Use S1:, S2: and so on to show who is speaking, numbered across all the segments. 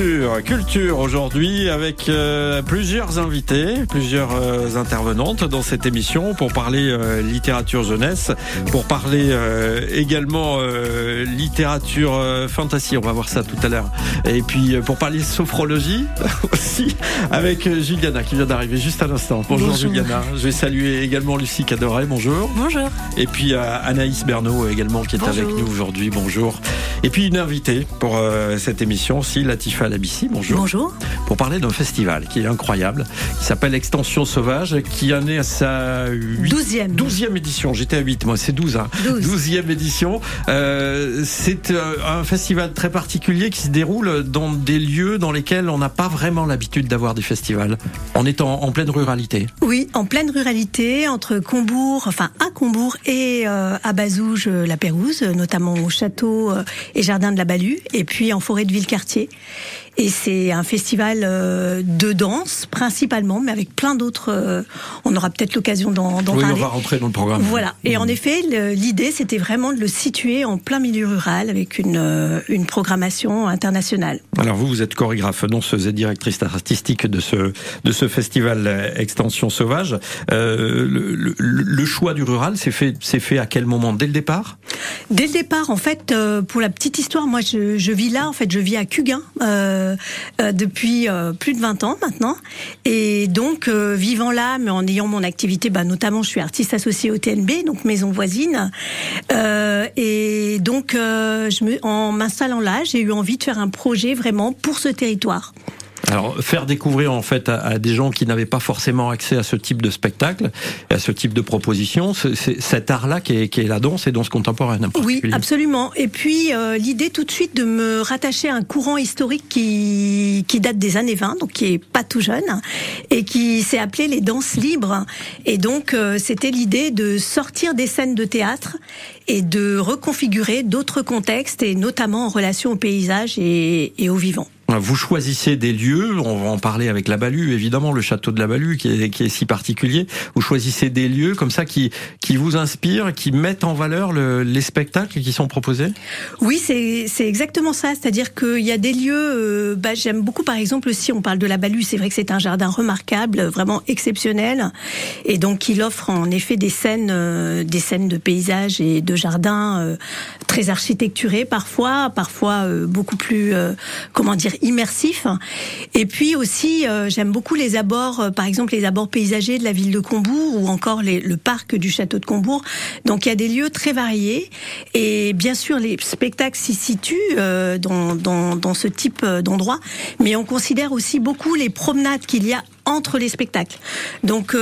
S1: Culture, culture aujourd'hui avec euh, plusieurs invités, plusieurs euh, intervenantes dans cette émission pour parler euh, littérature jeunesse, pour parler également littérature fantasy, on va voir ça tout à l'heure. Et puis pour parler sophrologie aussi avec Juliana qui vient d'arriver juste à l'instant. Bonjour,
S2: Bonjour.
S1: Juliana, je vais saluer également Lucie Cadoret, bonjour.
S2: Bonjour.
S1: Et puis Anaïs Bernot également qui est
S2: Bonjour.
S1: avec nous aujourd'hui, bonjour. Et puis une invitée pour cette émission aussi, Latifa Labissi, bonjour.
S2: Bonjour.
S1: Pour parler d'un festival qui est incroyable, qui s'appelle Extension Sauvage, qui en est à sa huit-
S2: Douzième.
S1: 12e édition. J'étais à 8, moi c'est 12. Hein.
S2: Douze.
S1: 12e édition. Euh, c'est euh, un festival très particulier qui se déroule dans des lieux dans lesquels on n'a pas vraiment l'habitude d'avoir des festivals. On est en, en pleine ruralité.
S2: Oui, en pleine ruralité, entre Combourg, enfin à Combourg et euh, à Bazouges, la Pérouse, euh, notamment au château et jardin de la Balue, et puis en forêt de Villecartier. Et c'est un festival euh, de danse principalement, mais avec plein d'autres. euh, on aura peut-être l'occasion d'en
S1: Oui, on
S2: parler.
S1: va rentrer dans le programme.
S2: Voilà. Et en effet, l'idée, c'était vraiment de le situer en plein milieu rural avec une, euh, une programmation internationale.
S1: Alors vous, vous êtes chorégraphe, danseuse et directrice artistique de ce de ce festival Extension Sauvage. Euh, le, le- le choix du rural, c'est fait fait à quel moment? Dès le départ?
S2: Dès le départ, en fait, pour la petite histoire, moi, je, je vis là. En fait, je vis à Cuguin euh, euh, depuis euh, plus de 20 ans maintenant. Et donc, euh, vivant là, mais en ayant mon activité, bah, notamment, je suis artiste associée au TNB, donc maison voisine. Euh, et donc, euh, en m'installant là, j'ai eu envie de faire un projet vraiment pour ce territoire.
S1: Alors faire découvrir en fait à, à des gens qui n'avaient pas forcément accès à ce type de spectacle, à ce type de proposition, c'est cet art-là qui est, qui est la danse et danse contemporaine. en
S2: Oui, absolument. Et puis euh, l'idée tout de suite de me rattacher à un courant historique qui qui date des années 20, donc qui est pas tout jeune et qui s'est appelé les danses libres. Et donc euh, c'était l'idée de sortir des scènes de théâtre et de reconfigurer d'autres contextes et notamment en relation au paysage et, et au vivant.
S1: Vous choisissez des lieux, on va en parler avec la Balue, évidemment, le château de la Balue qui est, qui est si particulier. Vous choisissez des lieux comme ça qui, qui vous inspirent, qui mettent en valeur le- les spectacles qui sont proposés?
S2: Oui, c'est exactement ça. C'est-à-dire qu'il y a des lieux. euh, bah, J'aime beaucoup, par exemple, si on parle de la Balue, c'est vrai que c'est un jardin remarquable, vraiment exceptionnel, et donc il offre en effet des scènes, euh, des scènes de paysages et de jardins euh, très architecturés parfois, parfois euh, beaucoup plus, euh, comment dire, immersifs. Et puis aussi, j'aime beaucoup les abords, par exemple les abords paysagers de la ville de Combourg ou encore le parc du château de Combourg. Donc il y a des lieux très variés et bien sûr les spectacles s'y situent dans, dans, ce type d'endroit, mais on considère aussi beaucoup les promenades qu'il y a entre les spectacles. Donc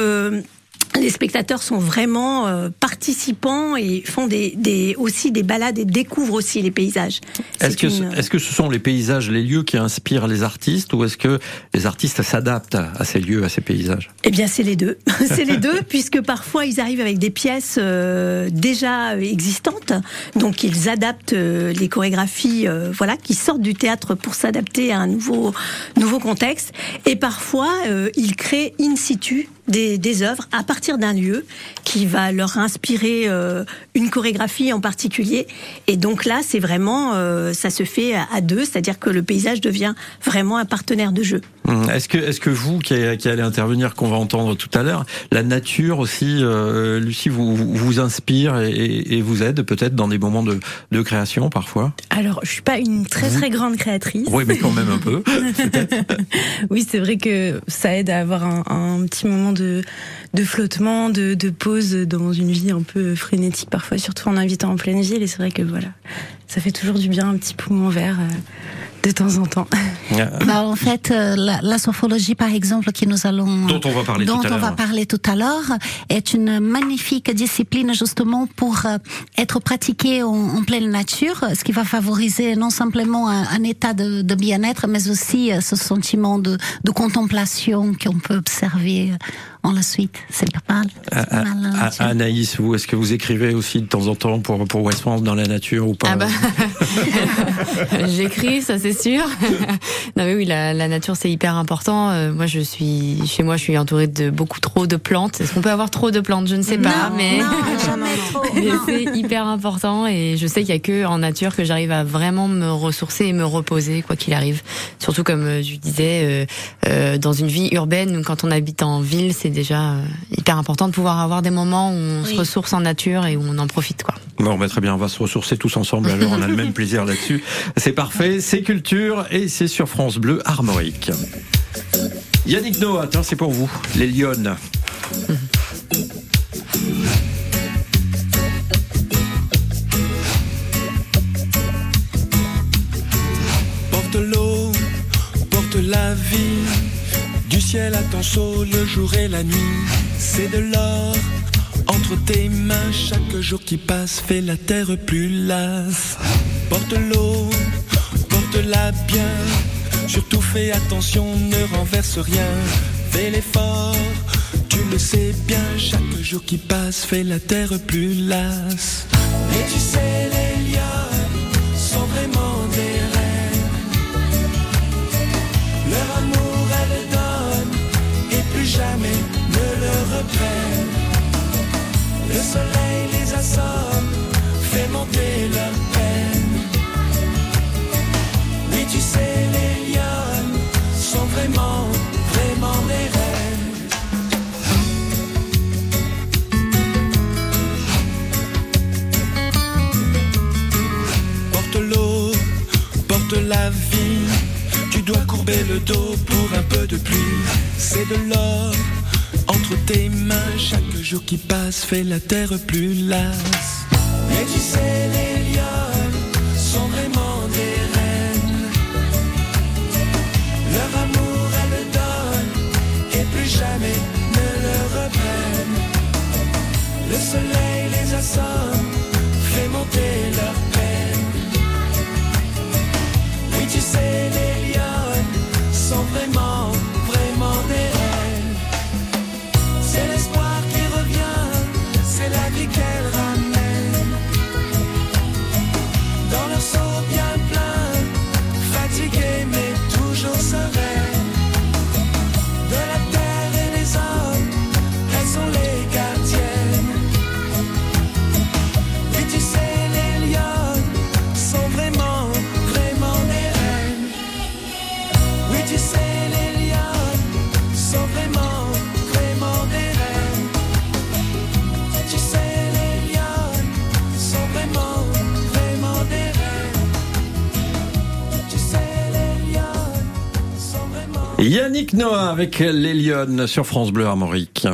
S2: les spectateurs sont vraiment euh, participants et font des, des, aussi des balades et découvrent aussi les paysages.
S1: Est-ce que,
S2: une-
S1: est-ce que ce sont les paysages, les lieux qui inspirent les artistes ou est-ce que les artistes s'adaptent à ces lieux, à ces paysages?
S2: Eh bien, c'est les deux. c'est les deux, puisque parfois ils arrivent avec des pièces euh, déjà euh, existantes, donc ils adaptent euh, les chorégraphies, euh, voilà, qui sortent du théâtre pour s'adapter à un nouveau nouveau contexte. Et parfois, euh, ils créent in situ des, des œuvres à partir d'un lieu qui va leur inspirer euh, une chorégraphie en particulier. Et donc là, c'est vraiment, euh, ça se fait à, à deux, c'est-à-dire que le paysage devient vraiment un partenaire de jeu.
S1: Hum, Est-ce que, est-ce que vous, qui, qui allez intervenir, qu'on va entendre tout à l'heure, la nature aussi, euh, Lucie, vous, vous vous inspire et, et vous aide peut-être dans des moments de, de création parfois?
S3: Alors, je suis pas une très très grande créatrice.
S1: Oui, mais quand même un peu.
S3: Oui, c'est vrai que ça aide à avoir un, un petit moment de, de flottement, de, de pause dans une vie un peu frénétique parfois, surtout en habitant en pleine ville. Et c'est vrai que voilà, ça fait toujours du bien un petit poumon vert euh, de temps en temps.
S4: Bah, en fait, euh, la, la sophrologie, par exemple, que nous allons
S1: Dont on va parler
S4: dont
S1: tout à
S4: on va
S1: l'heure.
S4: parler tout à l'heure, est une magnifique discipline justement pour euh, être pratiquée en, en pleine nature, ce qui va favoriser non simplement un, un état de, de bien-être, mais aussi euh, ce sentiment de, de contemplation qu'on peut observer en la suite. C'est pas mal.
S1: Ah, ah, Anaïs, vous, est-ce que vous écrivez aussi de temps en temps pour, pour West France dans la nature ou pas
S3: ah bah. J'écris, ça c'est sûr. non mais oui, la, la nature c'est hyper important. Euh, moi je suis chez moi, je suis entourée de beaucoup trop de plantes. Est-ce qu'on peut avoir trop de plantes? Je ne sais pas, mais, mais c'est hyper important et je sais qu'il y a que en nature que j'arrive à vraiment me ressourcer et me reposer quoi qu'il arrive. Surtout comme euh, je disais, euh, euh, dans une vie urbaine, quand on habite en ville, c'est déjà euh, hyper important de pouvoir avoir des moments où on se ressource en nature et où on en profite quoi.
S1: Bon, bah, très bien, on va se ressourcer tous ensemble. Alors, on a le même plaisir là-dessus. C'est parfait, c'est culture et c'est sur France Bleu Armorique. Yannick Noah, c'est pour vous, les Lyonnes.
S5: Porte l'eau, porte la vie, du ciel à ton saut le jour et la nuit, c'est de l'or entre tes mains, chaque jour qui passe fait la terre plus lasse. Porte l'eau, porte-la bien. Surtout fais attention, ne renverse rien. Fais l'effort, tu le sais bien. Chaque jour qui passe fait la terre plus lasse. Et tu sais, les le soleil les assomme, fait monter leur peine. Oui, tu sais, les lions sont vraiment, vraiment des reines. Porte l'eau, porte la vie. Tu dois courber le dos pour un peu de pluie. C'est de l'or entre tes mains. Chaque jour qui passe fait la terre plus lasse.
S1: Yannick Noah avec les Lyonnes sur France Bleu Armorique.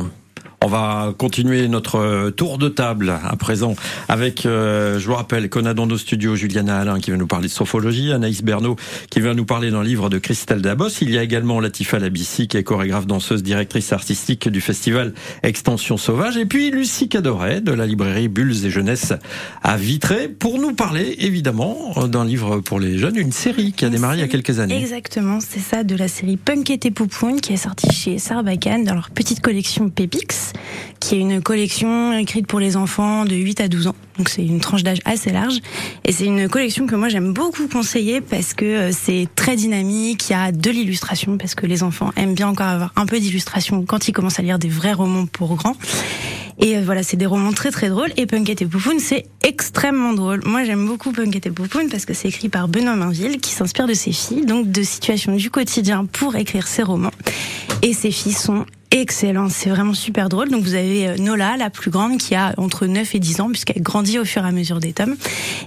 S1: On va continuer notre tour de table à présent avec, euh, je vous rappelle, qu'on a dans nos studios Juliana Alain qui va nous parler de sophologie, Anaïs Bernot qui va nous parler d'un livre de Christelle Dabos. Il y a également Latifa Labissi qui est chorégraphe, danseuse, directrice artistique du festival Extension Sauvage. Et puis Lucie Cadoret de la librairie Bulles et Jeunesse à Vitré pour nous parler évidemment d'un livre pour les jeunes, une série qui a démarré il y a quelques années.
S3: Exactement, c'est ça, de la série Punkette et Poupoune qui est sortie chez Sarbacane dans leur petite collection Pépix, qui est une collection écrite pour les enfants de 8 à 12 ans. Donc c'est une tranche d'âge assez large. Et c'est une collection que moi j'aime beaucoup conseiller parce que euh, c'est très dynamique, il y a de l'illustration parce que les enfants aiment bien encore avoir un peu d'illustration quand ils commencent à lire des vrais romans pour grands. Et euh, voilà, c'est des romans très très drôles. Et Punkette et Poupoune, c'est extrêmement drôle. Moi, j'aime beaucoup Punkette et Poupoune parce que c'est écrit par Benoît Mainville, qui s'inspire de ses filles, donc de situations du quotidien pour écrire ses romans. Et ses filles sont excellentes, c'est vraiment super drôle. Donc vous avez euh, Nola, la plus grande, qui a entre 9 et 10 ans, puisqu'elle grandit au fur et à mesure des tomes.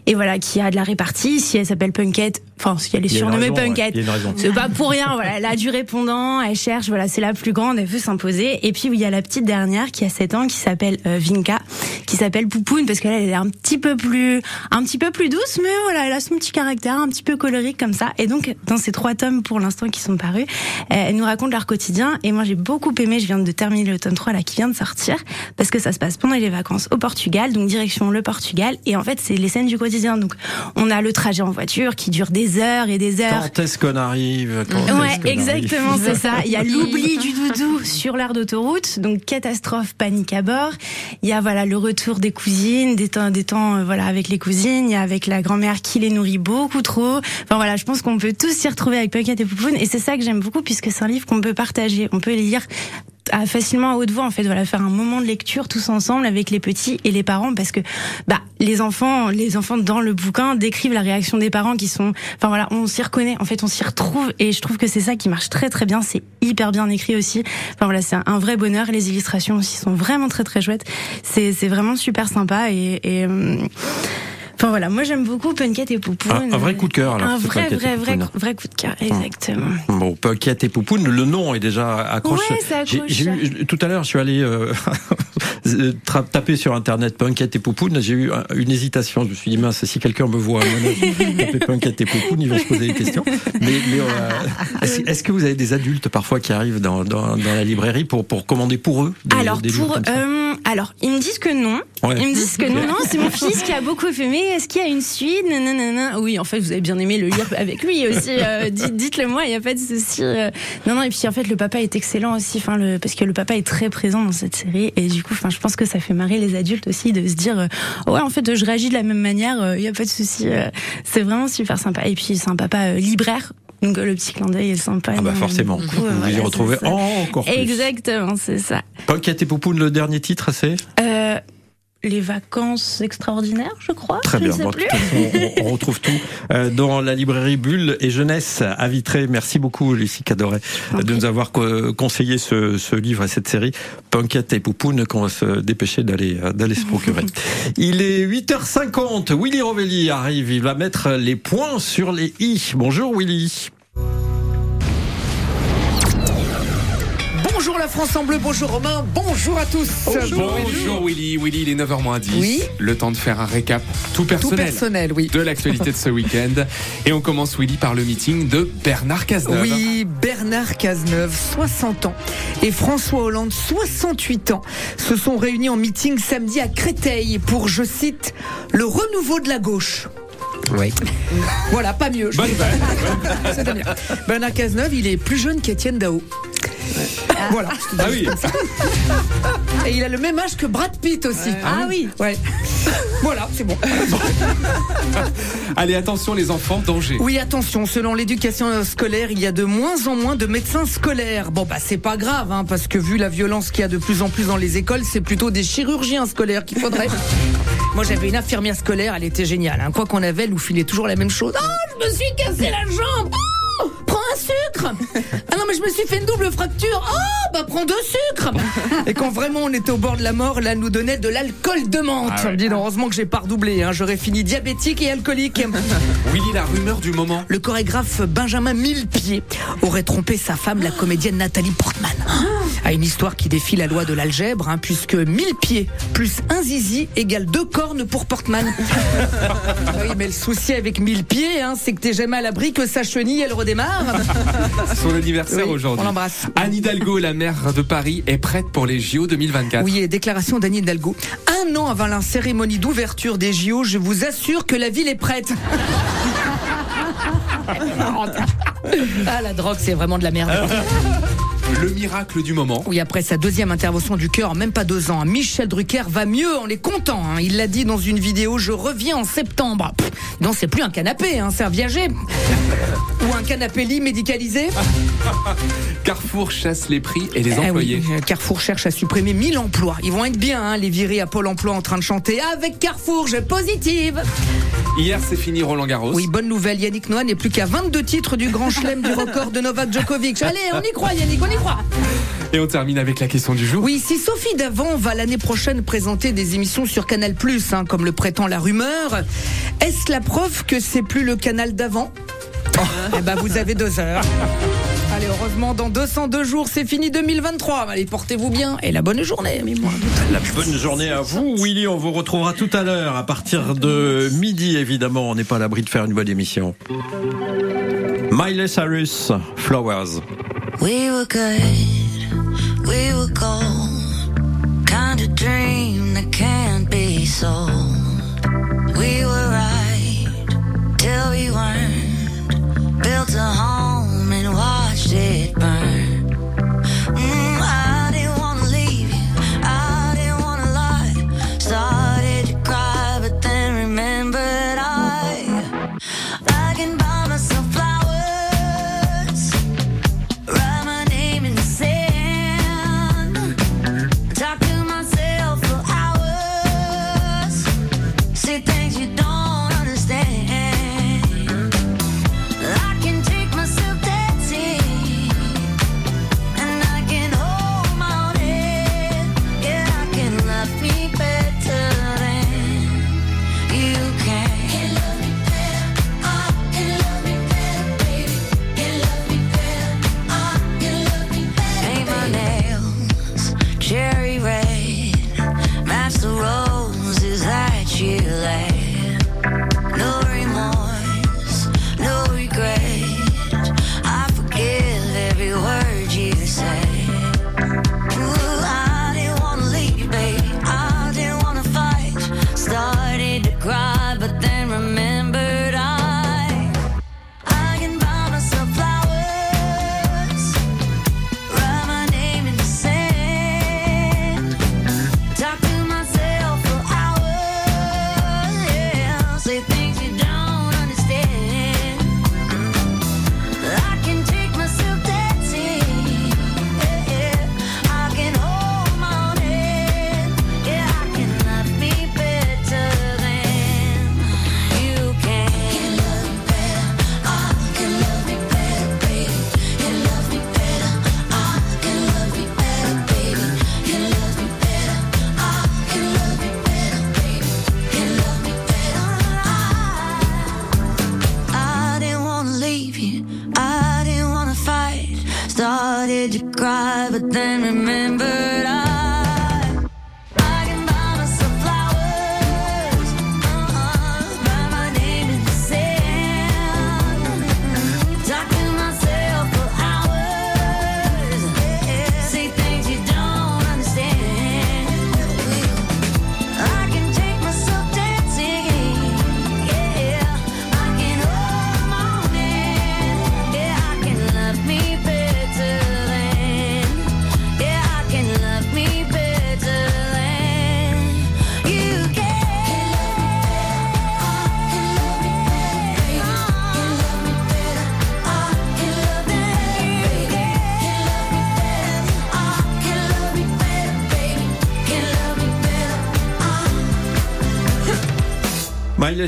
S3: Et voilà, qui a de la répartie. Si elle s'appelle Punkette, enfin, si elle est surnommée. Punkette, c'est pas pour rien, voilà. Elle a du répondant, elle cherche, voilà, c'est la plus grande, elle veut s'imposer. Et puis, il y a la petite dernière qui a 7 ans, qui s'appelle euh, Vinka, qui s'appelle Poupoune, parce qu'elle elle est un petit peu plus, un petit peu plus douce, mais voilà, elle a son petit caractère, un petit peu colorique comme ça. Et donc, dans ces trois tomes, pour l'instant, qui sont parus, euh, elles nous racontent leur quotidien. Et moi, j'ai beaucoup aimé Je viens de terminer le tome 3 là qui vient de sortir parce que ça se passe pendant les vacances au Portugal, donc direction le Portugal. Et en fait, c'est les scènes du quotidien. Donc, on a le trajet en voiture qui dure des heures et des heures.
S1: Quand est-ce qu'on arrive? Quand
S3: Ouais,
S1: qu'on
S3: exactement, c'est ça. Il y a l'oubli du doudou sur l'aire d'autoroute, donc catastrophe, panique à bord. Il y a voilà le retour des cousines, des temps, des temps euh, voilà avec les cousines. Il y a avec la grand-mère qui les nourrit beaucoup trop. Enfin voilà, je pense qu'on peut tous s'y retrouver avec Puckett et Poupoune, et c'est ça que j'aime beaucoup puisque c'est un livre qu'on peut partager. On peut lire à- facilement à haute voix en fait voilà faire un moment de lecture tous ensemble avec les petits et les parents parce que bah les enfants les enfants dans le bouquin décrivent la réaction des parents qui sont enfin voilà on s'y reconnaît en fait on s'y retrouve et je trouve que c'est ça qui marche très très bien. C'est hyper bien écrit aussi. Enfin voilà c'est un, vrai bonheur. Les illustrations aussi sont vraiment très très chouettes. C'est c'est vraiment super sympa et, et hum, Enfin voilà, moi j'aime beaucoup Punket et Poupoune.
S1: Un- un vrai coup de cœur, alors,
S3: Un vrai,
S1: Punket
S3: vrai, vrai, vrai coup de cœur, exactement.
S1: Bon, Puckett et Poupoune, le nom est déjà accroché.
S3: Ouais, ça accroche.
S1: eu- tout à l'heure, je suis allé euh, taper sur internet Puckett et Poupoune. J'ai eu un- une hésitation. Je me suis dit mince, si quelqu'un me voit taper Puckett et Poupoune, ils vont se poser des questions. Mais, mais, euh, est-ce que vous avez des adultes parfois qui arrivent dans, dans, dans la librairie pour pour commander pour eux des,
S3: alors
S1: des
S3: pour euh, alors ils me disent que non.
S1: Ouais.
S3: Ils me disent que non non, c'est mon fils qui a beaucoup aimé. Est-ce qu'il y a une suite? Nanana. Oui, en fait, vous avez bien aimé le lire avec lui aussi. euh, dites- Dites-le moi, il y a pas de souci. euh. Non non, et puis en fait le papa est excellent aussi enfin le parce que le papa est très présent dans cette série et du coup enfin je pense que ça fait marrer les adultes aussi de se dire euh, ouais en fait je réagis de la même manière, euh, il y a pas de souci. euh. c'est vraiment super sympa et puis c'est un papa euh, libraire. Donc le petit clin d'œil est sympa.
S1: Ah bah forcément,
S3: coup,
S1: vous vous y retrouvez
S3: c'est ça.
S1: encore plus.
S3: Exactement, c'est ça.
S1: Puckett et Poupoune, le dernier titre, c'est?
S3: Euh, les vacances extraordinaires, je crois.
S1: Très
S3: je
S1: bien.
S3: Sais
S1: Bon,
S3: plus.
S1: on, on retrouve tout euh, dans la librairie Bulle et Jeunesse à Vitré. Merci beaucoup, Lucie Cadoret, de nous avoir co- conseillé ce, ce livre et cette série, Punkette et Poupoune, qu'on va se dépêcher d'aller euh, d'aller se procurer. Il est 8h50. Willy Rovelli arrive. Il va mettre les points sur les i. Bonjour, Willy.
S6: Bonjour la France en bleu, bonjour Romain, bonjour à tous.
S7: Bonjour Willy, Willy, il est 9h moins 10.
S6: Oui.
S7: Le temps de faire un récap tout personnel.
S6: Tout personnel, oui.
S7: De l'actualité de ce week-end. Et on commence, Willy, par le meeting de Bernard Cazeneuve.
S6: Oui, Bernard Cazeneuve, 60 ans, et François Hollande, 68 ans, se sont réunis en meeting samedi à Créteil pour, je cite, le renouveau de la gauche.
S7: Oui.
S6: Voilà, pas mieux. je
S7: Bonne
S6: bien. Bernard Cazeneuve, il est plus jeune qu'Étienne Dao. Voilà.
S7: Ah oui.
S6: Et il a le même âge que Brad Pitt aussi.
S3: Ah oui.
S6: Ouais. Voilà, c'est bon.
S7: Allez, attention les enfants, danger.
S6: Oui, attention, selon l'éducation scolaire, il y a de moins en moins de médecins scolaires. Bon, bah, c'est pas grave, hein, parce que vu la violence qu'il y a de plus en plus dans les écoles, c'est plutôt des chirurgiens scolaires qu'il faudrait. Moi, j'avais une infirmière scolaire, elle était géniale. Hein. Quoi qu'on avait, elle nous filait toujours la même chose. Oh, je me suis cassé la jambe. Oh, sucre. Ah non, mais je me suis fait une double fracture. Oh, bah, prends deux sucres. Et quand vraiment on était au bord de la mort, là, elle nous donnait de l'alcool de menthe.
S7: Ah ouais.
S6: Dis donc, heureusement que j'ai pas redoublé. Hein. J'aurais fini diabétique et alcoolique.
S7: Willy, la rumeur du moment.
S6: Le chorégraphe Benjamin Millepied aurait trompé sa femme, la comédienne Nathalie Portman. À une histoire qui défie la loi de l'algèbre, hein, puisque 1000 pieds plus un zizi égale deux cornes pour Portman. oui, mais le souci avec 1000 pieds, hein, c'est que t'es jamais à l'abri que sa chenille, elle redémarre.
S7: C'est son anniversaire
S6: Oui,
S7: aujourd'hui.
S6: on l'embrasse.
S7: Anne Hidalgo, la maire de Paris, est prête pour les JO 2024.
S6: Oui, et déclaration d'Annie Hidalgo. Un an avant la cérémonie d'ouverture des JO, je vous assure que la ville est prête. ah, la drogue, c'est vraiment de la merde.
S7: Le miracle du moment.
S6: Oui, après sa deuxième intervention du cœur, en même pas deux ans, Michel Drucker va mieux, on est content. hein. Il l'a dit dans une vidéo, je reviens en septembre. Pff, non, c'est plus un canapé, hein, c'est un viager. Ou un canapé lit médicalisé.
S7: Carrefour chasse les prix et les
S6: Eh
S7: employés.
S6: oui, Carrefour cherche à supprimer 1000 emplois. Ils vont être bien, hein, les virés à Pôle emploi en train de chanter avec Carrefour, je positive.
S7: Hier, c'est fini Roland Garros.
S6: Oui, bonne nouvelle, Yannick Noah n'est plus qu'à 22 titres du grand chelem du record de Novak Djokovic. Allez, on y croit Yannick, on y croit.
S7: Et on termine avec la question du jour.
S6: Oui, si Sophie Davant va l'année prochaine présenter des émissions sur Canal+, hein, comme le prétend la rumeur, est-ce la preuve que c'est plus le canal d'avant? Eh ben, vous avez deux heures. Allez, heureusement, dans 202 jours, c'est fini 2023. Allez, portez-vous bien et la bonne journée. Mais moi,
S1: La bonne journée à vous, Willy. On vous retrouvera tout à l'heure à partir de midi, évidemment. On n'est pas à l'abri de faire une bonne émission. Miley Cyrus, Flowers.
S8: We were good, we were gold. Kind of dream that can't be sold. We were right till we weren't. Built a home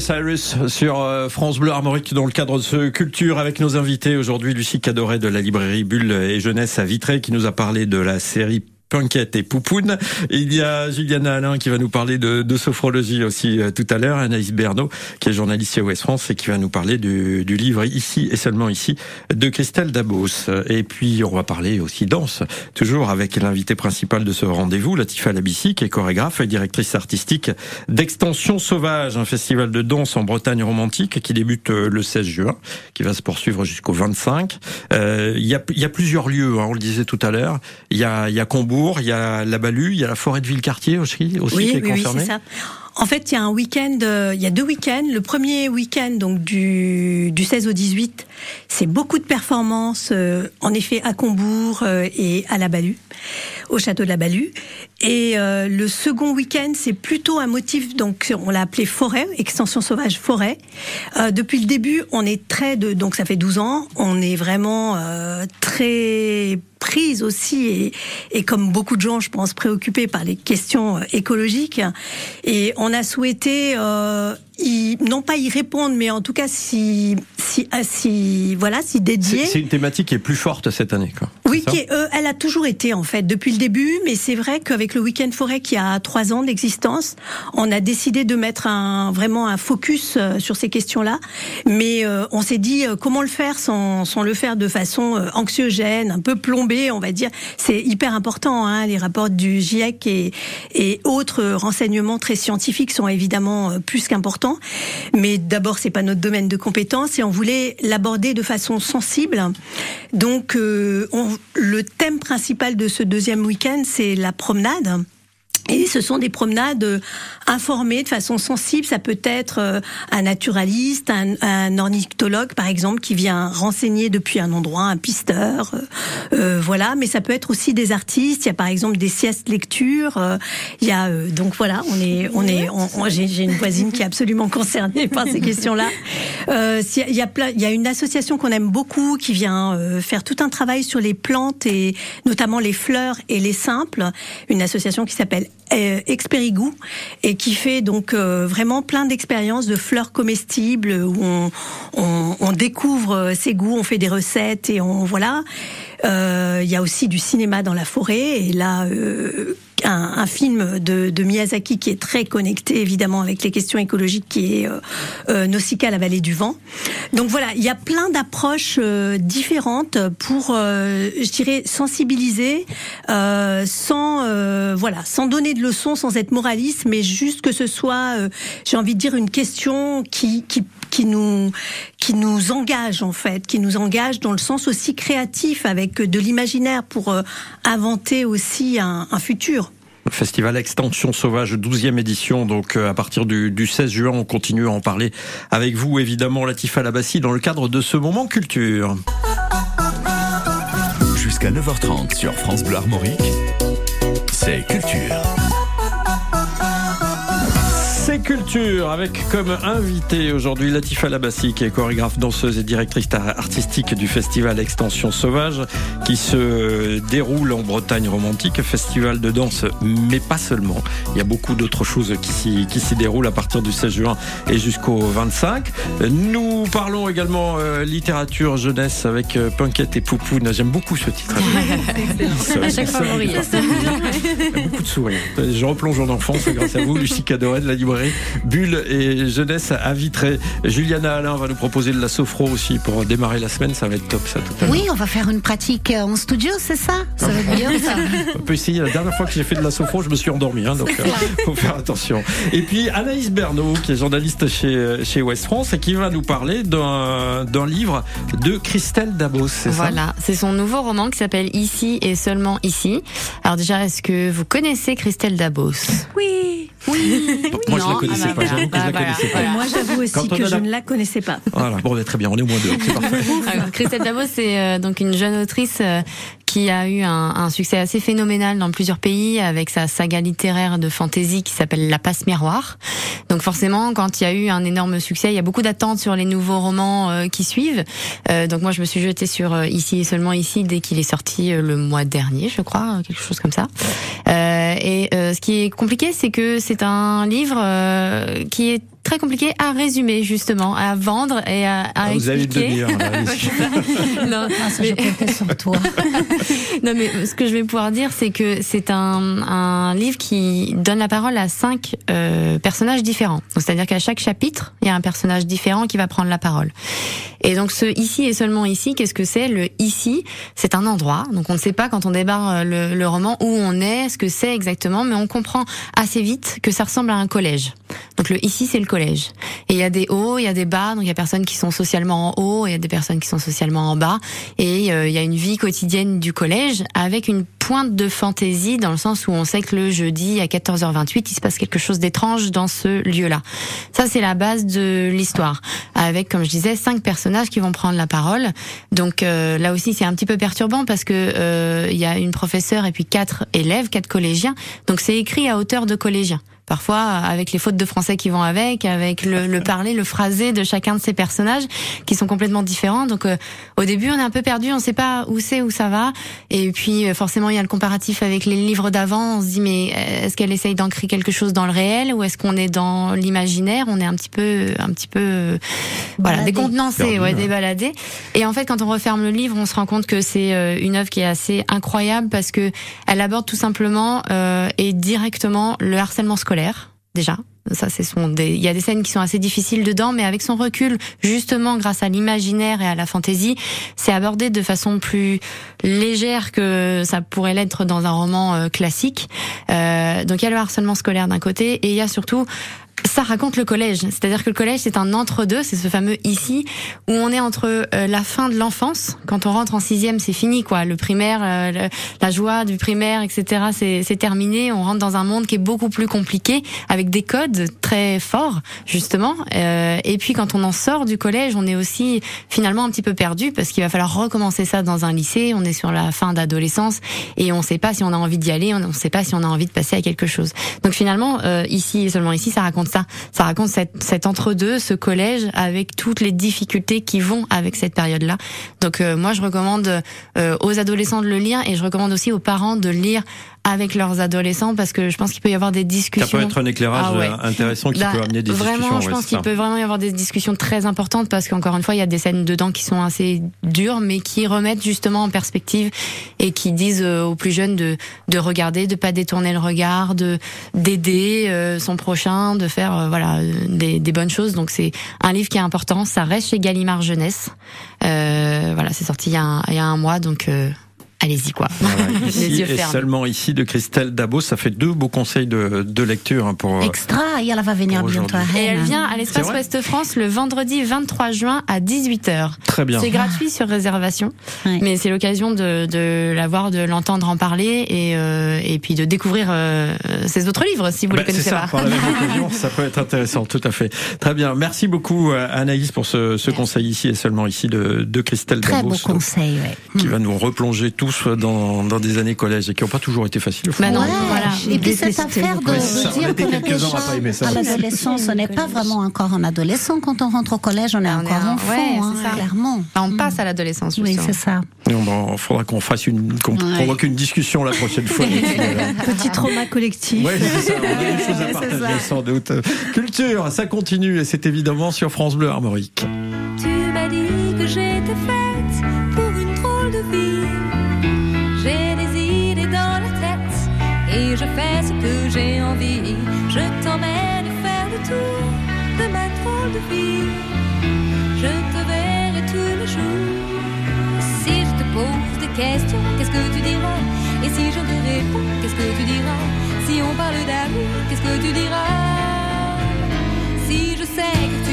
S1: Miley Cyrus sur euh, France Bleu Armorique dans le cadre de ce culture avec nos invités aujourd'hui. Lucie Cadoret de la librairie Bulle et Jeunesse à Vitré qui nous a parlé de la série Punkette et Poupoune. Il y a Juliana Alain qui va nous parler de, de sophrologie aussi euh, tout à l'heure, Anaïs Bernot qui est journaliste chez Ouest France et qui va nous parler du, du livre Ici et seulement ici de Christelle Dabos. Et puis on va parler aussi danse, toujours avec l'invité principal de ce rendez-vous, Latifa Labissi, qui est chorégraphe et directrice artistique d'Extension Sauvage, un festival de danse en Bretagne romantique qui débute euh, le 16 juin, qui va se poursuivre jusqu'au 25. Euh, Il y, a, y a plusieurs lieux, hein, on le disait tout à l'heure. Il y a, y a Combourg, il y a la Balue, il y a la forêt de Villecartier aussi, aussi
S2: oui,
S1: qui est
S2: oui, oui,
S1: concernée.
S2: c'est ça. En fait, il y a un week-end, euh, il y a deux week-ends. Le premier week-end, donc du, du 16 au 18, c'est beaucoup de performances, euh, en effet, à Combourg euh, et à la Balue, au château de la Balue. Et euh, le second week-end, c'est plutôt un motif, donc on l'a appelé forêt, extension sauvage forêt. Euh, depuis le début, on est très de, donc ça fait 12 ans, on est vraiment euh, très prise aussi et, et comme beaucoup de gens, je pense, préoccupés par les questions écologiques. Et on a souhaité y, non pas y répondre, mais en tout cas si si ah, si voilà si dédier.
S1: C'est une thématique qui est plus forte cette année. Quoi.
S2: Oui, qui est, euh, elle a toujours été en fait depuis le début, mais c'est vrai qu'avec le week-end forêt qui a trois ans d'existence, on a décidé de mettre un vraiment un focus euh, sur ces questions-là. Mais euh, on s'est dit euh, comment le faire sans, sans le faire de façon euh, anxiogène, un peu plombée, on va dire. C'est hyper important. Hein, les rapports du GIEC et, et autres renseignements très scientifiques sont évidemment euh, plus qu'importants. Mais d'abord, c'est pas notre domaine de compétence et on voulait l'aborder de façon sensible. Donc, euh, le thème principal de ce deuxième week-end, c'est la promenade. Et ce sont des promenades euh, informées de façon sensible. Ça peut être euh, un naturaliste, un, ornithologue par exemple, qui vient renseigner depuis un endroit, un pisteur, euh, euh, voilà. Mais ça peut être aussi des artistes. Il y a par exemple des siestes lecture. euh, il y a euh, donc voilà, on est, on est, j'ai une voisine qui est absolument concernée par ces questions-là. Il y a plein, il y a une association qu'on aime beaucoup qui vient faire tout un travail sur les plantes et notamment les fleurs et les simples. Une association qui s'appelle euh, Expérigout et qui fait donc euh, vraiment plein d'expériences de fleurs comestibles où on, on, on découvre euh, ses goûts, on fait des recettes et on voilà. Il y a aussi du cinéma dans la forêt et là. Un, un film de, de Miyazaki qui est très connecté évidemment avec les questions écologiques qui est euh, euh, Nausicaa, la vallée du vent. Donc voilà, il y a plein d'approches euh, différentes pour, euh, je dirais, sensibiliser euh, sans, euh, voilà, sans donner de leçons, sans être moraliste, mais juste que ce soit, j'ai envie de dire, une question qui, qui qui nous qui nous engage en fait, qui nous engage dans le sens aussi créatif avec de l'imaginaire pour euh, inventer aussi un, un futur.
S1: Festival Extension Sauvage, 12e édition. Donc, euh, à partir du, du 16 juin, on continue à en parler avec vous, évidemment, Latifa Labassi, dans le cadre de ce moment culture.
S9: Jusqu'à 9h30 sur France Bleu Armorique, c'est culture.
S1: C'est culture avec comme invité aujourd'hui Latifa Labassi qui est chorégraphe, danseuse et directrice artistique du festival Extension Sauvage qui se déroule en Bretagne romantique, festival de danse mais pas seulement. Il y a beaucoup d'autres choses qui s'y, déroulent à partir du 16 juin et jusqu'au 25. Nous parlons également euh, littérature jeunesse avec euh, Punkette et Poupoune. J'aime beaucoup ce titre.
S3: À chaque fois,
S1: Il
S3: Maurice.
S1: y a beaucoup de sourires. Je replonge en enfance grâce à vous, Lucie Cadoret de la librairie Bulle et Jeunesse à Vitré. Juliana Alain va nous proposer de la sophro aussi pour démarrer la semaine. Ça va être top, ça, tout à l'heure.
S4: Oui, on va faire une pratique euh, en studio, c'est ça? Ça va être bien ça.
S1: On peut essayer. La dernière fois que j'ai fait de la sophro, je me suis endormi, hein, donc euh, faut faire attention. Et puis Anaïs Bernot, qui est journaliste chez chez Ouest France et qui va nous parler d'un d'un livre de Christelle Dabos. C'est ça?
S10: Voilà, c'est son nouveau roman qui s'appelle Ici et seulement ici. Alors déjà, est-ce que vous connaissez Christelle Dabos?
S2: Oui,
S1: Moi, je la
S10: Non
S1: connaissais
S10: Ah bah
S1: pas. je la
S10: Bah
S1: connaissais pas.
S2: moi j'avoue aussi que
S1: a
S2: je ne la connaissais pas.
S1: Voilà. Bon, ben, très bien. On est au moins deux. C'est parfait.
S10: Alors, Christelle Dabos, c'est euh, donc une jeune autrice euh, qui a eu un, un succès assez phénoménal dans plusieurs pays avec sa saga littéraire de fantasy qui s'appelle La Passe Miroir. Donc forcément, quand il y a eu un énorme succès, il y a beaucoup d'attentes sur les nouveaux romans euh, qui suivent. Euh, donc moi, je me suis jetée sur euh, Ici et seulement ici dès qu'il est sorti euh, le mois dernier, je crois, euh, quelque chose comme ça. Et ce qui est compliqué, c'est que c'est un livre qui est très compliqué à résumer justement, à vendre et à, à
S1: Ah, Vous avez une
S10: expliquer.
S1: demi-heure.
S10: non,
S4: Ah, ça, je
S10: mais-
S4: comptais sur toi.
S10: non, mais ce que je vais pouvoir dire, c'est que c'est un, un livre qui donne la parole à cinq euh, personnages différents. Donc, C'est-à-dire qu'à chaque chapitre, il y a un personnage différent qui va prendre la parole. Et donc ce ici et seulement ici, qu'est-ce que c'est? Le ici, c'est un endroit. Donc on ne sait pas quand on débarre le, le roman où on est, ce que c'est exactement, mais on comprend assez vite que ça ressemble à un collège. Donc le ici, c'est le collège. Et il y a des hauts, il y a des bas. Donc il y a personnes qui sont socialement en haut, il y a des personnes qui sont socialement en bas. Et euh, il y a une vie quotidienne du collège avec une pointe de fantaisie dans le sens où on sait que le jeudi à 14h28, il se passe quelque chose d'étrange dans ce lieu-là. Ça, c'est la base de l'histoire. Avec, comme je disais, cinq personnages qui vont prendre la parole. Donc euh, là aussi, c'est un petit peu perturbant parce que euh, il y a une professeure et puis quatre élèves, quatre collégiens. Donc c'est écrit à hauteur de collégiens. Parfois, avec les fautes de français qui vont avec, avec le, le parler, le phrasé de chacun de ces personnages qui sont complètement différents. Donc, euh, au début, on est un peu perdu, on ne sait pas où c'est, où ça va. Et puis, euh, forcément, il y a le comparatif avec les livres d'avant. On se dit, mais euh, est-ce qu'elle essaye d'ancrer quelque chose dans le réel ou est-ce qu'on est dans l'imaginaire? On est un petit peu, un petit peu, euh, voilà,
S4: Baladé.
S10: décontenancé,
S1: Perdu,
S10: ouais, débaladé. Et en fait, quand on referme le livre, on se rend compte que c'est euh, une œuvre qui est assez incroyable parce que elle aborde tout simplement euh, et directement le harcèlement scolaire déjà. Ça, c'est son. Il y a des scènes qui sont assez difficiles dedans, mais avec son recul, justement, grâce à l'imaginaire et à la fantaisie, c'est abordé de façon plus légère que ça pourrait l'être dans un roman euh, classique. Euh, donc il y a le harcèlement scolaire d'un côté, et il y a surtout ça raconte le collège. C'est-à-dire que le collège, c'est un entre-deux, c'est ce fameux ici, où on est entre euh, la fin de l'enfance, quand on rentre en sixième, c'est fini, quoi. Le primaire, euh, la joie du primaire, etc., c'est terminé. On rentre dans un monde qui est beaucoup plus compliqué, avec des codes très forts, justement. Euh, et puis, quand on en sort du collège, on est aussi finalement un petit peu perdu, parce qu'il va falloir recommencer ça dans un lycée. On est sur la fin d'adolescence, et on sait pas si on a envie d'y aller, on ne sait pas si on a envie de passer à quelque chose. Donc finalement, euh, ici et seulement ici, ça raconte ça. Ça raconte cette, cet entre-deux, ce collège, avec toutes les difficultés qui vont avec cette période-là. Donc euh, moi, je recommande euh, aux adolescents de le lire et je recommande aussi aux parents de lire avec leurs adolescents parce que je pense qu'il peut y avoir des
S1: Ça
S10: discussions.
S1: peut être un éclairage
S10: Ah ouais.
S1: euh, intéressant qui
S10: Bah,
S1: peut amener des
S10: vraiment,
S1: discussions.
S10: je
S1: ouais,
S10: pense qu'il
S1: ça.
S10: peut vraiment y avoir des discussions très importantes parce qu'encore une fois, il y a des scènes dedans qui sont assez dures, mais qui remettent justement en perspective et qui disent euh, aux plus jeunes de, de regarder, de pas détourner le regard, de d'aider euh, son prochain, de faire voilà des, des bonnes choses. Donc c'est un livre qui est important. Ça reste chez Gallimard Jeunesse. Euh, voilà, c'est sorti il y, a un, il y a un mois, donc euh, allez-y quoi. Les
S1: ici
S10: yeux
S1: et seulement ici de Christelle Dabo, ça fait deux beaux conseils de, de lecture hein, pour. euh,
S4: Extra, et elle va venir bientôt à.
S10: Et elle vient à l'espace Ouest France le vendredi 23 juin à 18h.
S1: Très bien.
S10: C'est gratuit sur réservation,
S4: Ouais.
S10: mais c'est l'occasion de, de la voir, de l'entendre en parler et, euh, et puis de découvrir euh, ses autres livres si vous
S1: Bah,
S10: les connaissez
S1: c'est ça,
S10: pas.
S1: par la même occasion, ça peut être intéressant, tout à fait. Très bien, merci beaucoup euh, Anaïs pour ce, ce conseil ici et seulement ici de, de Christelle
S4: Très
S1: Dabos,
S4: beau conseil, ouais.
S1: qui va nous replonger tous dans, dans des années collège et qui n'ont pas toujours été faciles.
S10: Bah non,
S4: Ouais.
S10: voilà.
S4: Et puis cette affaire de, de dire qu'on est déjà
S1: à
S4: à l'adolescence, on n'est pas vraiment encore un adolescent. Quand on rentre au collège, on est
S10: Ah,
S4: encore
S10: un-
S4: enfant,
S10: ouais,
S4: hein,
S10: ça.
S4: clairement.
S10: Bah, on passe à l'adolescence
S4: Oui, c'est ça.
S1: Il faudra qu'on fasse une, qu'on
S4: Ouais.
S1: provoque une discussion la prochaine fois.
S2: Petit trauma collectif.
S1: Ouais, c'est ça. On a des choses à partager sans doute. Culture, ça continue et c'est évidemment sur France Bleu Armorique.
S11: Tu m'as dit que j'étais questions, qu'est-ce que tu diras? Et si je te réponds, qu'est-ce que tu diras? Si on parle d'amour, qu'est-ce que tu diras? Si je sais que tu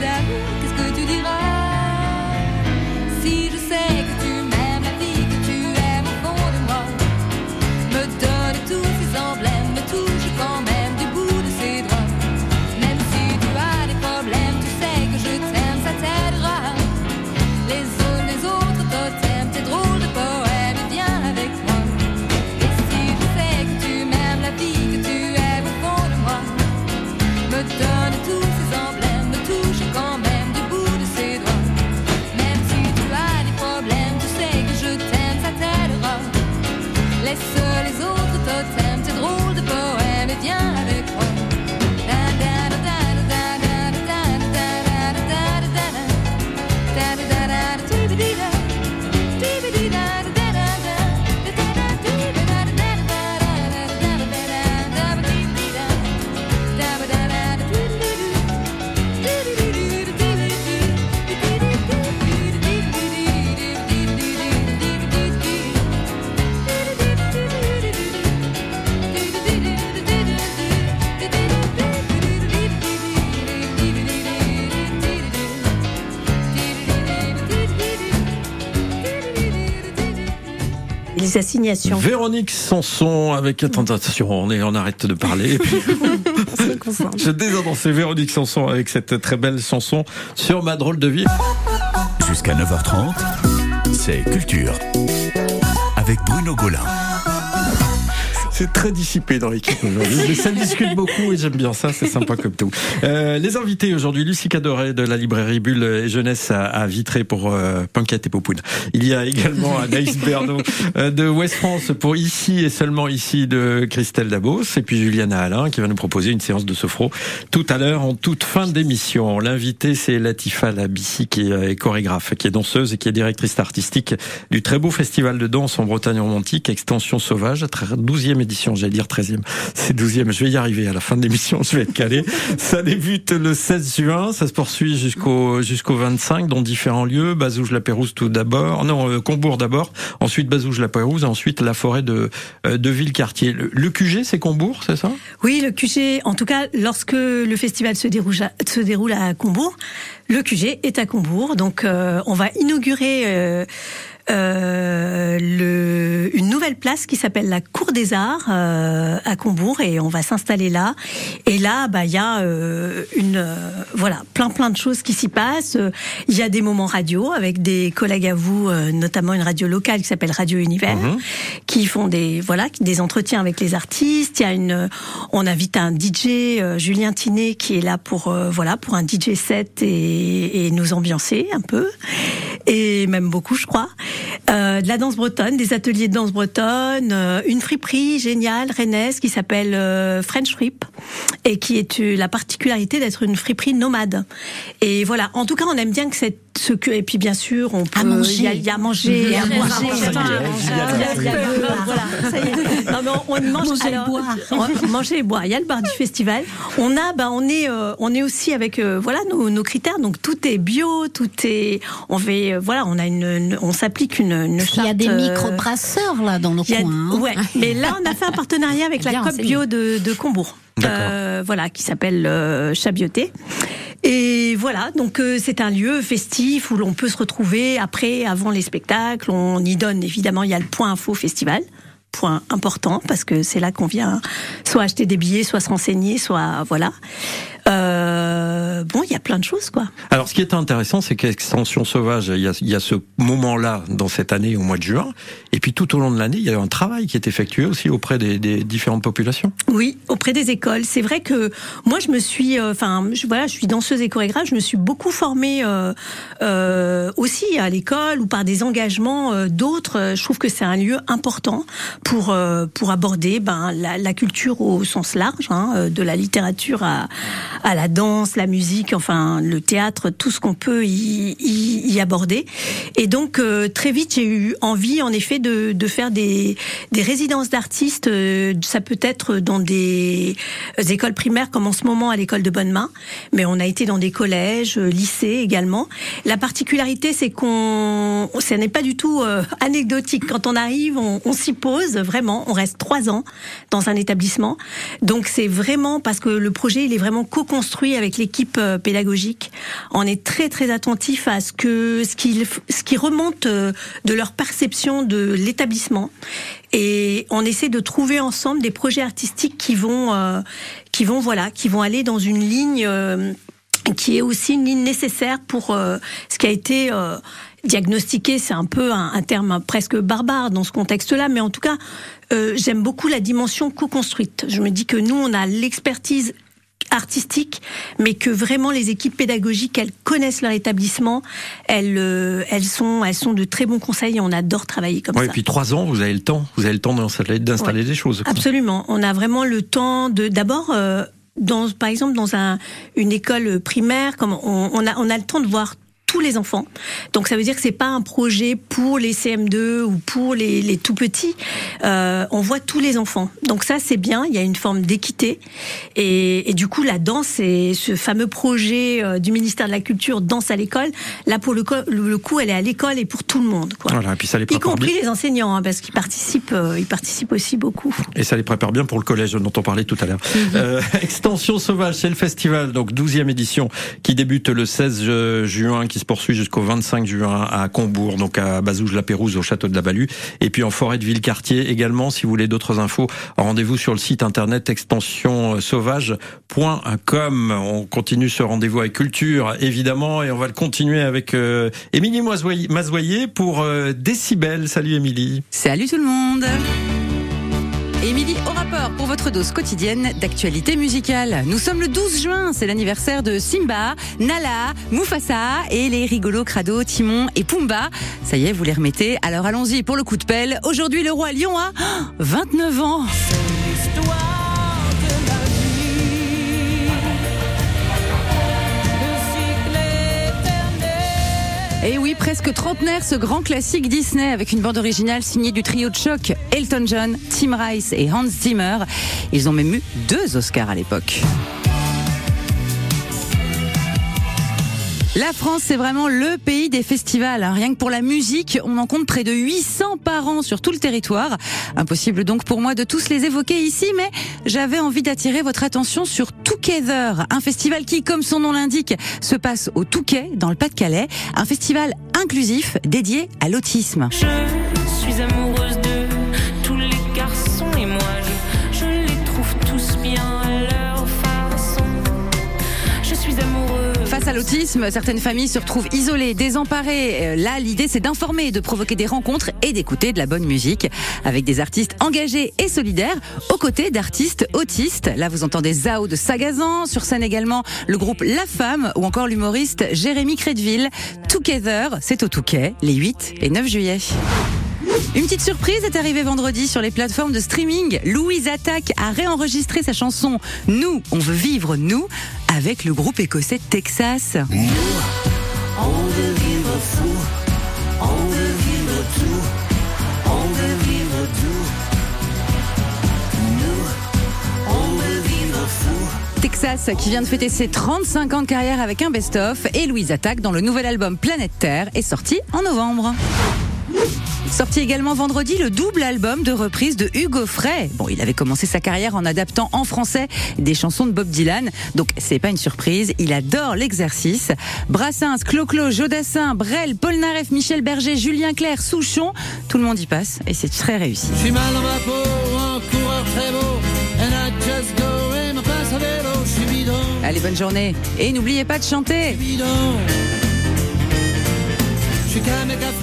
S11: qu'est-ce que tu diras
S2: Assignations.
S1: Véronique Sanson avec attention, on, est, on arrête de parler. Et puis, je Véronique Sanson avec cette très belle chanson sur ma drôle de vie.
S9: Jusqu'à 9h30, c'est Culture. Avec Bruno Golin.
S1: C'est très dissipé dans l'équipe mais ça discute beaucoup et j'aime bien ça, c'est sympa comme tout. Euh, les invités aujourd'hui, Lucie Cadoret de la librairie Bulle et Jeunesse à, à Vitré pour euh, Punquette et Popoun. Il y a également Anaïs Bernot euh, de West France pour ici et seulement ici de Christelle Dabos et puis Juliana Alain qui va nous proposer une séance de sophro tout à l'heure en toute fin d'émission. L'invité c'est Latifa Labissi qui est chorégraphe, qui est danseuse et qui est directrice artistique du très beau festival de danse en Bretagne romantique, Extension Sauvage, 12e édition, j'allais dire 13e, c'est 12e, je vais y arriver. À la fin de l'émission, je vais être calé. Ça débute le 16 juin, ça se poursuit jusqu'au jusqu'au 25 dans différents lieux, Bazouge-la-Pérouse tout d'abord, non, euh, Combourg d'abord, ensuite Bazouge-la-Pérouse, ensuite la forêt de, euh, de Villecartier. Le, le QG, c'est Combourg, c'est ça?
S2: Oui, le QG, en tout cas, lorsque le festival se déroule à, se déroule à Combourg, le QG est à Combourg, donc euh, on va inaugurer euh, euh, le, une nouvelle place qui s'appelle la Cour des Arts euh, à Combourg et on va s'installer là. Et là, bah il y a euh, une euh, voilà plein plein de choses qui s'y passent. Il y a des moments radio avec des collègues à vous, euh, notamment une radio locale qui s'appelle Radio Univers,
S1: Mhm.
S2: qui font des voilà des entretiens avec les artistes. Il y a une, on invite un DJ euh, Julien Tinet qui est là pour euh, voilà pour un DJ set et, et nous ambiancer un peu et même beaucoup, je crois. Euh, de la danse bretonne, des ateliers de danse bretonne, euh, une friperie géniale, rennaise, qui s'appelle euh, French Frip, et qui est euh, la particularité d'être une friperie nomade. Et voilà, en tout cas, on aime bien que cette ce que et puis bien sûr on peut
S4: À manger.
S2: il y a, il y a à manger
S4: Il y a
S2: à boire, on, on mange
S4: Manger et
S2: alors,
S4: boire.
S2: on- manger et boire il y a le bar du festival on a ben on est euh, on est aussi avec euh, voilà nos, nos critères donc tout est bio tout est on fait euh, voilà on a une, une- on s'applique une, une
S4: Il y a des
S2: charte, euh,
S4: micro-brasseurs là dans le
S2: a-
S4: coin. hein.
S2: Ouais, mais là on a fait un partenariat avec la COP bio de, de Combourg. Euh, voilà, qui s'appelle euh, Chabioté. Et voilà, donc euh, c'est un lieu festif où l'on peut se retrouver après, avant les spectacles. On y donne évidemment, il y a le point info festival. Point important parce que c'est là qu'on vient soit acheter des billets, soit se renseigner, soit voilà. Euh, bon, il y a plein de choses quoi.
S1: Alors, ce qui est intéressant, c'est qu'Extension Sauvage, il y, a, il y a ce moment-là dans cette année, au mois de juin, et puis tout au long de l'année, il y a un travail qui est effectué aussi auprès des, des différentes populations.
S2: Oui, auprès des écoles. C'est vrai que moi, je me suis, euh, enfin, je, voilà, je suis danseuse et chorégraphe. Je me suis beaucoup formée euh, euh, aussi à l'école ou par des engagements euh, d'autres. Euh, Je trouve que c'est un lieu important pour euh, pour aborder ben la, la culture au sens large, hein, euh, de la littérature à à la danse, la musique, enfin le théâtre, tout ce qu'on peut y, y, y aborder. Et donc euh, très vite, j'ai eu envie, en effet, de, de faire des, des résidences d'artistes. euh, ça peut être dans des euh, écoles primaires, comme en ce moment à l'école de Bonne-Main, mais on a été dans des collèges, euh, lycées également. La particularité, c'est qu'on, ce n'est pas du tout euh, anecdotique. Quand on arrive, on, on s'y pose vraiment. On reste trois ans dans un établissement, donc c'est vraiment parce que le projet, il est vraiment co-construit avec l'équipe euh, pédagogique. On est très très attentif à ce que ce qui ce qui remonte euh, de leur perception de l'établissement et on essaie de trouver ensemble des projets artistiques qui vont euh, qui vont voilà qui vont aller dans une ligne qui est aussi une ligne nécessaire pour ce qui a été diagnostiqué, c'est un peu un, terme presque barbare dans ce contexte-là, mais en tout cas, j'aime beaucoup la dimension co-construite. Je me dis que nous, on a l'expertise artistique, mais que vraiment les équipes pédagogiques, elles connaissent leur établissement, elles, euh, elles sont, elles sont de très bons conseils et on adore travailler comme
S1: Ouais,
S2: ça.
S1: et puis trois ans, vous avez le temps, vous avez le temps d'installer, d'installer des choses. quoi.
S2: Absolument. On a vraiment le temps de, d'abord, euh, dans, par exemple, dans un, une école primaire, comme on, on a, on a le temps de voir tous les enfants. Donc ça veut dire que c'est pas un projet pour les CM2 ou pour les, les tout petits. Euh, on voit tous les enfants. Donc ça c'est bien. Il y a une forme d'équité et, et du coup la danse c'est ce fameux projet euh, du ministère de la Culture danse à l'école. Là pour le, co- le coup elle est à l'école et pour tout le monde. Quoi.
S1: Voilà, et puis ça les
S2: Y compris
S1: bien.
S2: les enseignants hein, parce qu'ils participent, euh, ils participent aussi beaucoup.
S1: Et ça les prépare bien pour le collège dont on parlait tout à l'heure. Euh, Extension Sauvage, c'est le festival, donc 12e édition, qui débute le 16 ju- juin, qui se poursuit jusqu'au 25 juin à Combourg, donc à Bazouge-la-Pérouse, au château de la Balue, et puis en forêt de Villecartier également. Si vous voulez d'autres infos, rendez-vous sur le site internet extensionsauvage.com. On continue ce rendez-vous avec culture, évidemment, et on va le continuer avec euh, Émilie Mazoyer pour euh, Décibel. Salut Émilie.
S12: Salut tout le monde Émilie au rapport pour votre dose quotidienne d'actualité musicale. Nous sommes le 12 juin, c'est l'anniversaire de Simba, Nala, Mufasa et les rigolos crado Timon et Pumba. Ça y est, vous les remettez. Alors allons-y pour le coup de pelle. Aujourd'hui, le roi lion a 29 ans. Et oui, presque trentenaire, ce grand classique Disney avec une bande originale signée du trio de choc Elton John, Tim Rice et Hans Zimmer. Ils ont même eu deux Oscars à l'époque. La France, c'est vraiment le pays des festivals. hein. Rien que pour la musique, on en compte près de 800 par an sur tout le territoire. Impossible donc pour moi de tous les évoquer ici, mais j'avais envie d'attirer votre attention sur Together, un festival qui, comme son nom l'indique, se passe au Touquet, dans le Pas-de-Calais. Un festival inclusif dédié à l'autisme. L'autisme, certaines familles se retrouvent isolées, désemparées. Euh, Là, l'idée, c'est d'informer, de provoquer des rencontres et d'écouter de la bonne musique avec des artistes engagés et solidaires aux côtés d'artistes autistes. Là, vous entendez Zao de Sagazan, sur scène également le groupe La Femme ou encore l'humoriste Jérémy Crédville. Together, c'est au Touquet, les 8 et 9 juillet. Une petite surprise est arrivée vendredi sur les plateformes de streaming. Louise Attaque a réenregistré sa chanson Nous, on veut vivre nous avec le groupe écossais Texas. Texas qui vient de fêter ses 35 ans de carrière avec un best-of et Louise Attaque dans le nouvel album Planète Terre est sorti en novembre. Sorti également vendredi le double album de reprise de Hugo Frey. Bon, il avait commencé sa carrière en adaptant en français des chansons de Bob Dylan, donc c'est pas une surprise, il adore l'exercice. Brassens, Clo-Clo, Jodassin, Brel, Polnareff, Michel Berger, Julien Clerc, Souchon, tout le monde y passe et c'est très réussi.
S13: Je suis mal dans ma peau, un coureur très beau, and I just go et me passe à vélo, je suis bidon,
S12: Allez, bonne journée et n'oubliez pas de chanter.
S13: Je suis.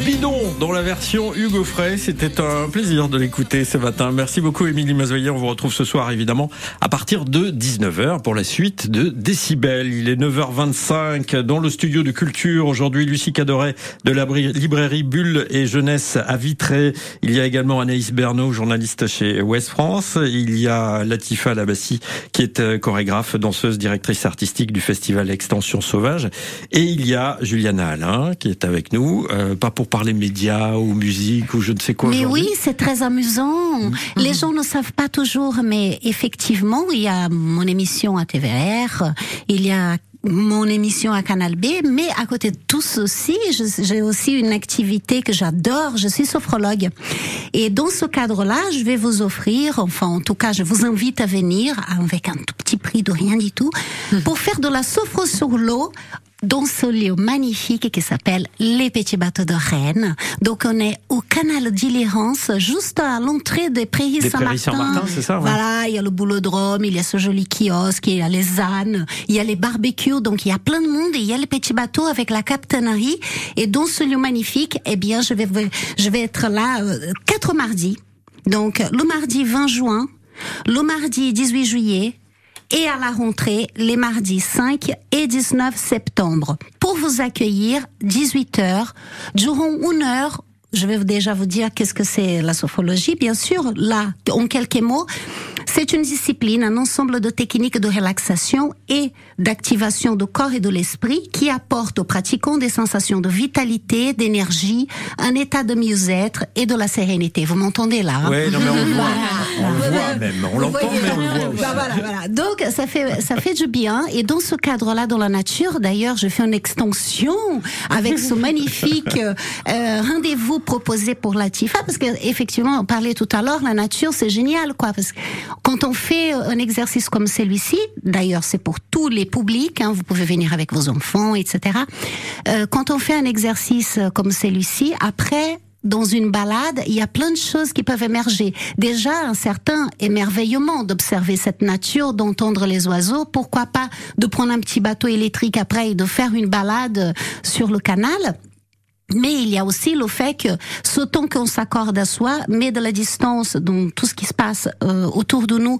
S1: Bidon dans la version Hugo Frey. C'était un plaisir de l'écouter ce matin. Merci beaucoup Émilie Mazoyer. On vous retrouve ce soir évidemment à partir de 19h pour la suite de Décibel. Il est 9h25 dans le studio de culture. Aujourd'hui, Lucie Cadoret de la librairie Bulle et Jeunesse à Vitré. Il y a également Anaïs Bernot, journaliste chez Ouest France. Il y a Latifa Labassi qui est euh, chorégraphe, danseuse, directrice artistique du festival Extension Sauvage. Et il y a Juliana Alain qui est avec nous, euh, pas pour parler médias ou musique ou je ne sais quoi.
S4: Mais oui, c'est très amusant. Les gens ne savent pas toujours, mais effectivement, il y a mon émission à TVR, il y a mon émission à Canal B, mais à côté de tout ceci, j'ai aussi une activité que j'adore, je suis sophrologue. Et dans ce cadre-là, je vais vous offrir, enfin en tout cas, je vous invite à venir avec un tout petit prix de rien du tout, pour faire de la sophro sur l'eau dans ce lieu magnifique qui s'appelle Les Petits Bateaux de Rennes. Donc on est au canal d'Illérance, juste à l'entrée des Prairies Saint-Martin.
S1: C'est ça, ouais.
S4: Voilà, il y a le boulodrome, il y a ce joli kiosque, il y a les ânes, il y a les barbecues, donc il y a plein de monde et il y a les petits bateaux avec la capitainerie. Et dans ce lieu magnifique, eh bien, je vais, je vais être là euh, quatre mardis. Donc le mardi 20 juin, le mardi 18 juillet, et à la rentrée les mardis 5 et 19 septembre pour vous accueillir 18 heures durant une heure je vais déjà vous dire qu'est-ce que c'est la sophrologie. Bien sûr, là, en quelques mots, c'est une discipline, un ensemble de techniques de relaxation et d'activation du corps et de l'esprit qui apporte aux pratiquants des sensations de vitalité, d'énergie, un état de mieux-être et de la sérénité. Vous m'entendez là hein?
S1: Ouais, non mais on le voit, on le voit même, on l'entend mais on le voit aussi.
S4: Bah voilà, voilà. Donc ça fait ça fait du bien et dans ce cadre-là dans la nature, d'ailleurs, je fais une extension avec ce magnifique euh, euh, rendez-vous proposé pour la TIFA parce que effectivement, on parlait tout à l'heure, la nature c'est génial quoi parce que quand on fait un exercice comme celui-ci, d'ailleurs c'est pour tous les publics, hein, vous pouvez venir avec vos enfants, etc. Euh, quand on fait un exercice comme celui-ci, après dans une balade, il y a plein de choses qui peuvent émerger. Déjà, un certain émerveillement d'observer cette nature, d'entendre les oiseaux. Pourquoi pas de prendre un petit bateau électrique après et de faire une balade sur le canal Mais il y a aussi le fait que ce temps qu'on s'accorde à soi met de la distance dans tout ce qui se passe euh, autour de nous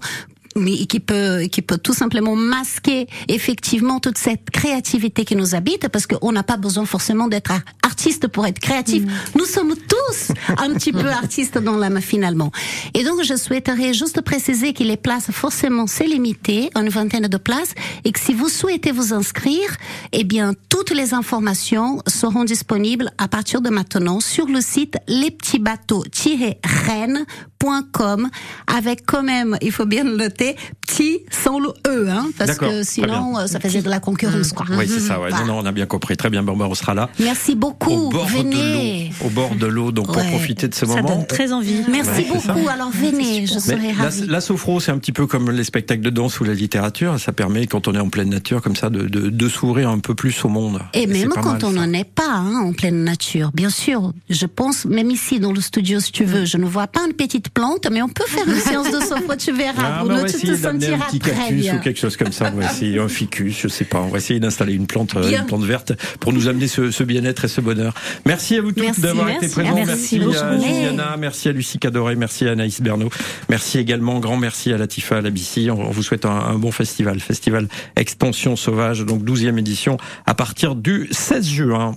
S4: mais qui peut qui peut tout simplement masquer effectivement toute cette créativité qui nous habite parce qu'on n'a pas besoin forcément d'être ar- artiste pour être créatif. Nous sommes tous un petit peu artistes dans l'âme finalement. Et donc je souhaiterais juste préciser que les places forcément c'est limité, une vingtaine de places et que si vous souhaitez vous inscrire, eh bien toutes les informations seront disponibles à partir de maintenant sur le site lespetitsbateaux-rennes.com avec quand même, il faut bien le noter, petit sans le E, hein, parce que sinon euh, ça faisait de la concurrence. Quoi.
S1: Oui, c'est ça. Ouais.
S4: Voilà.
S1: Non, non, on a bien compris. Très bien. Bon, on sera là.
S4: Merci beaucoup.
S1: Au bord
S4: venez.
S1: de l'eau. Au bord de l'eau. Donc, pour
S4: Ouais.
S1: profiter de ce
S2: Ça
S1: moment.
S2: donne très envie.
S4: Merci
S1: Ouais,
S4: beaucoup.
S1: ça.
S4: Alors venez, je serai
S1: la,
S4: ravie.
S1: la sophro, c'est un petit peu comme les spectacles de danse ou la littérature. Ça permet, quand on est en pleine nature, comme ça, de, de, de s'ouvrir un peu plus au monde.
S4: Et même quand
S1: mal,
S4: on
S1: ça.
S4: n'en est pas hein, en pleine nature, bien sûr, je pense, même ici dans le studio, si tu veux, je ne vois pas une petite plante, mais on peut faire une séance de sophro, tu verras,
S1: Ah,
S4: vous
S1: bah,
S4: tu te
S1: d'amener un
S4: sentiras
S1: petit
S4: très bien.
S1: ou quelque chose comme ça. On va essayer un ficus, je sais pas. On va essayer d'installer une plante, euh,
S4: Bien.
S1: une plante verte pour nous amener ce, ce bien-être et ce bonheur. Merci à vous
S4: Merci,
S1: d'avoir été présents.
S4: Merci
S1: Merci, à. Juliana, merci à Lucie Cadoré, merci à Anaïs Bernot. Merci également, grand merci à Latifa, à la BC. On, vous souhaite un, un bon festival. Festival Expansion Sauvage, donc 12e édition à partir du 16 juin.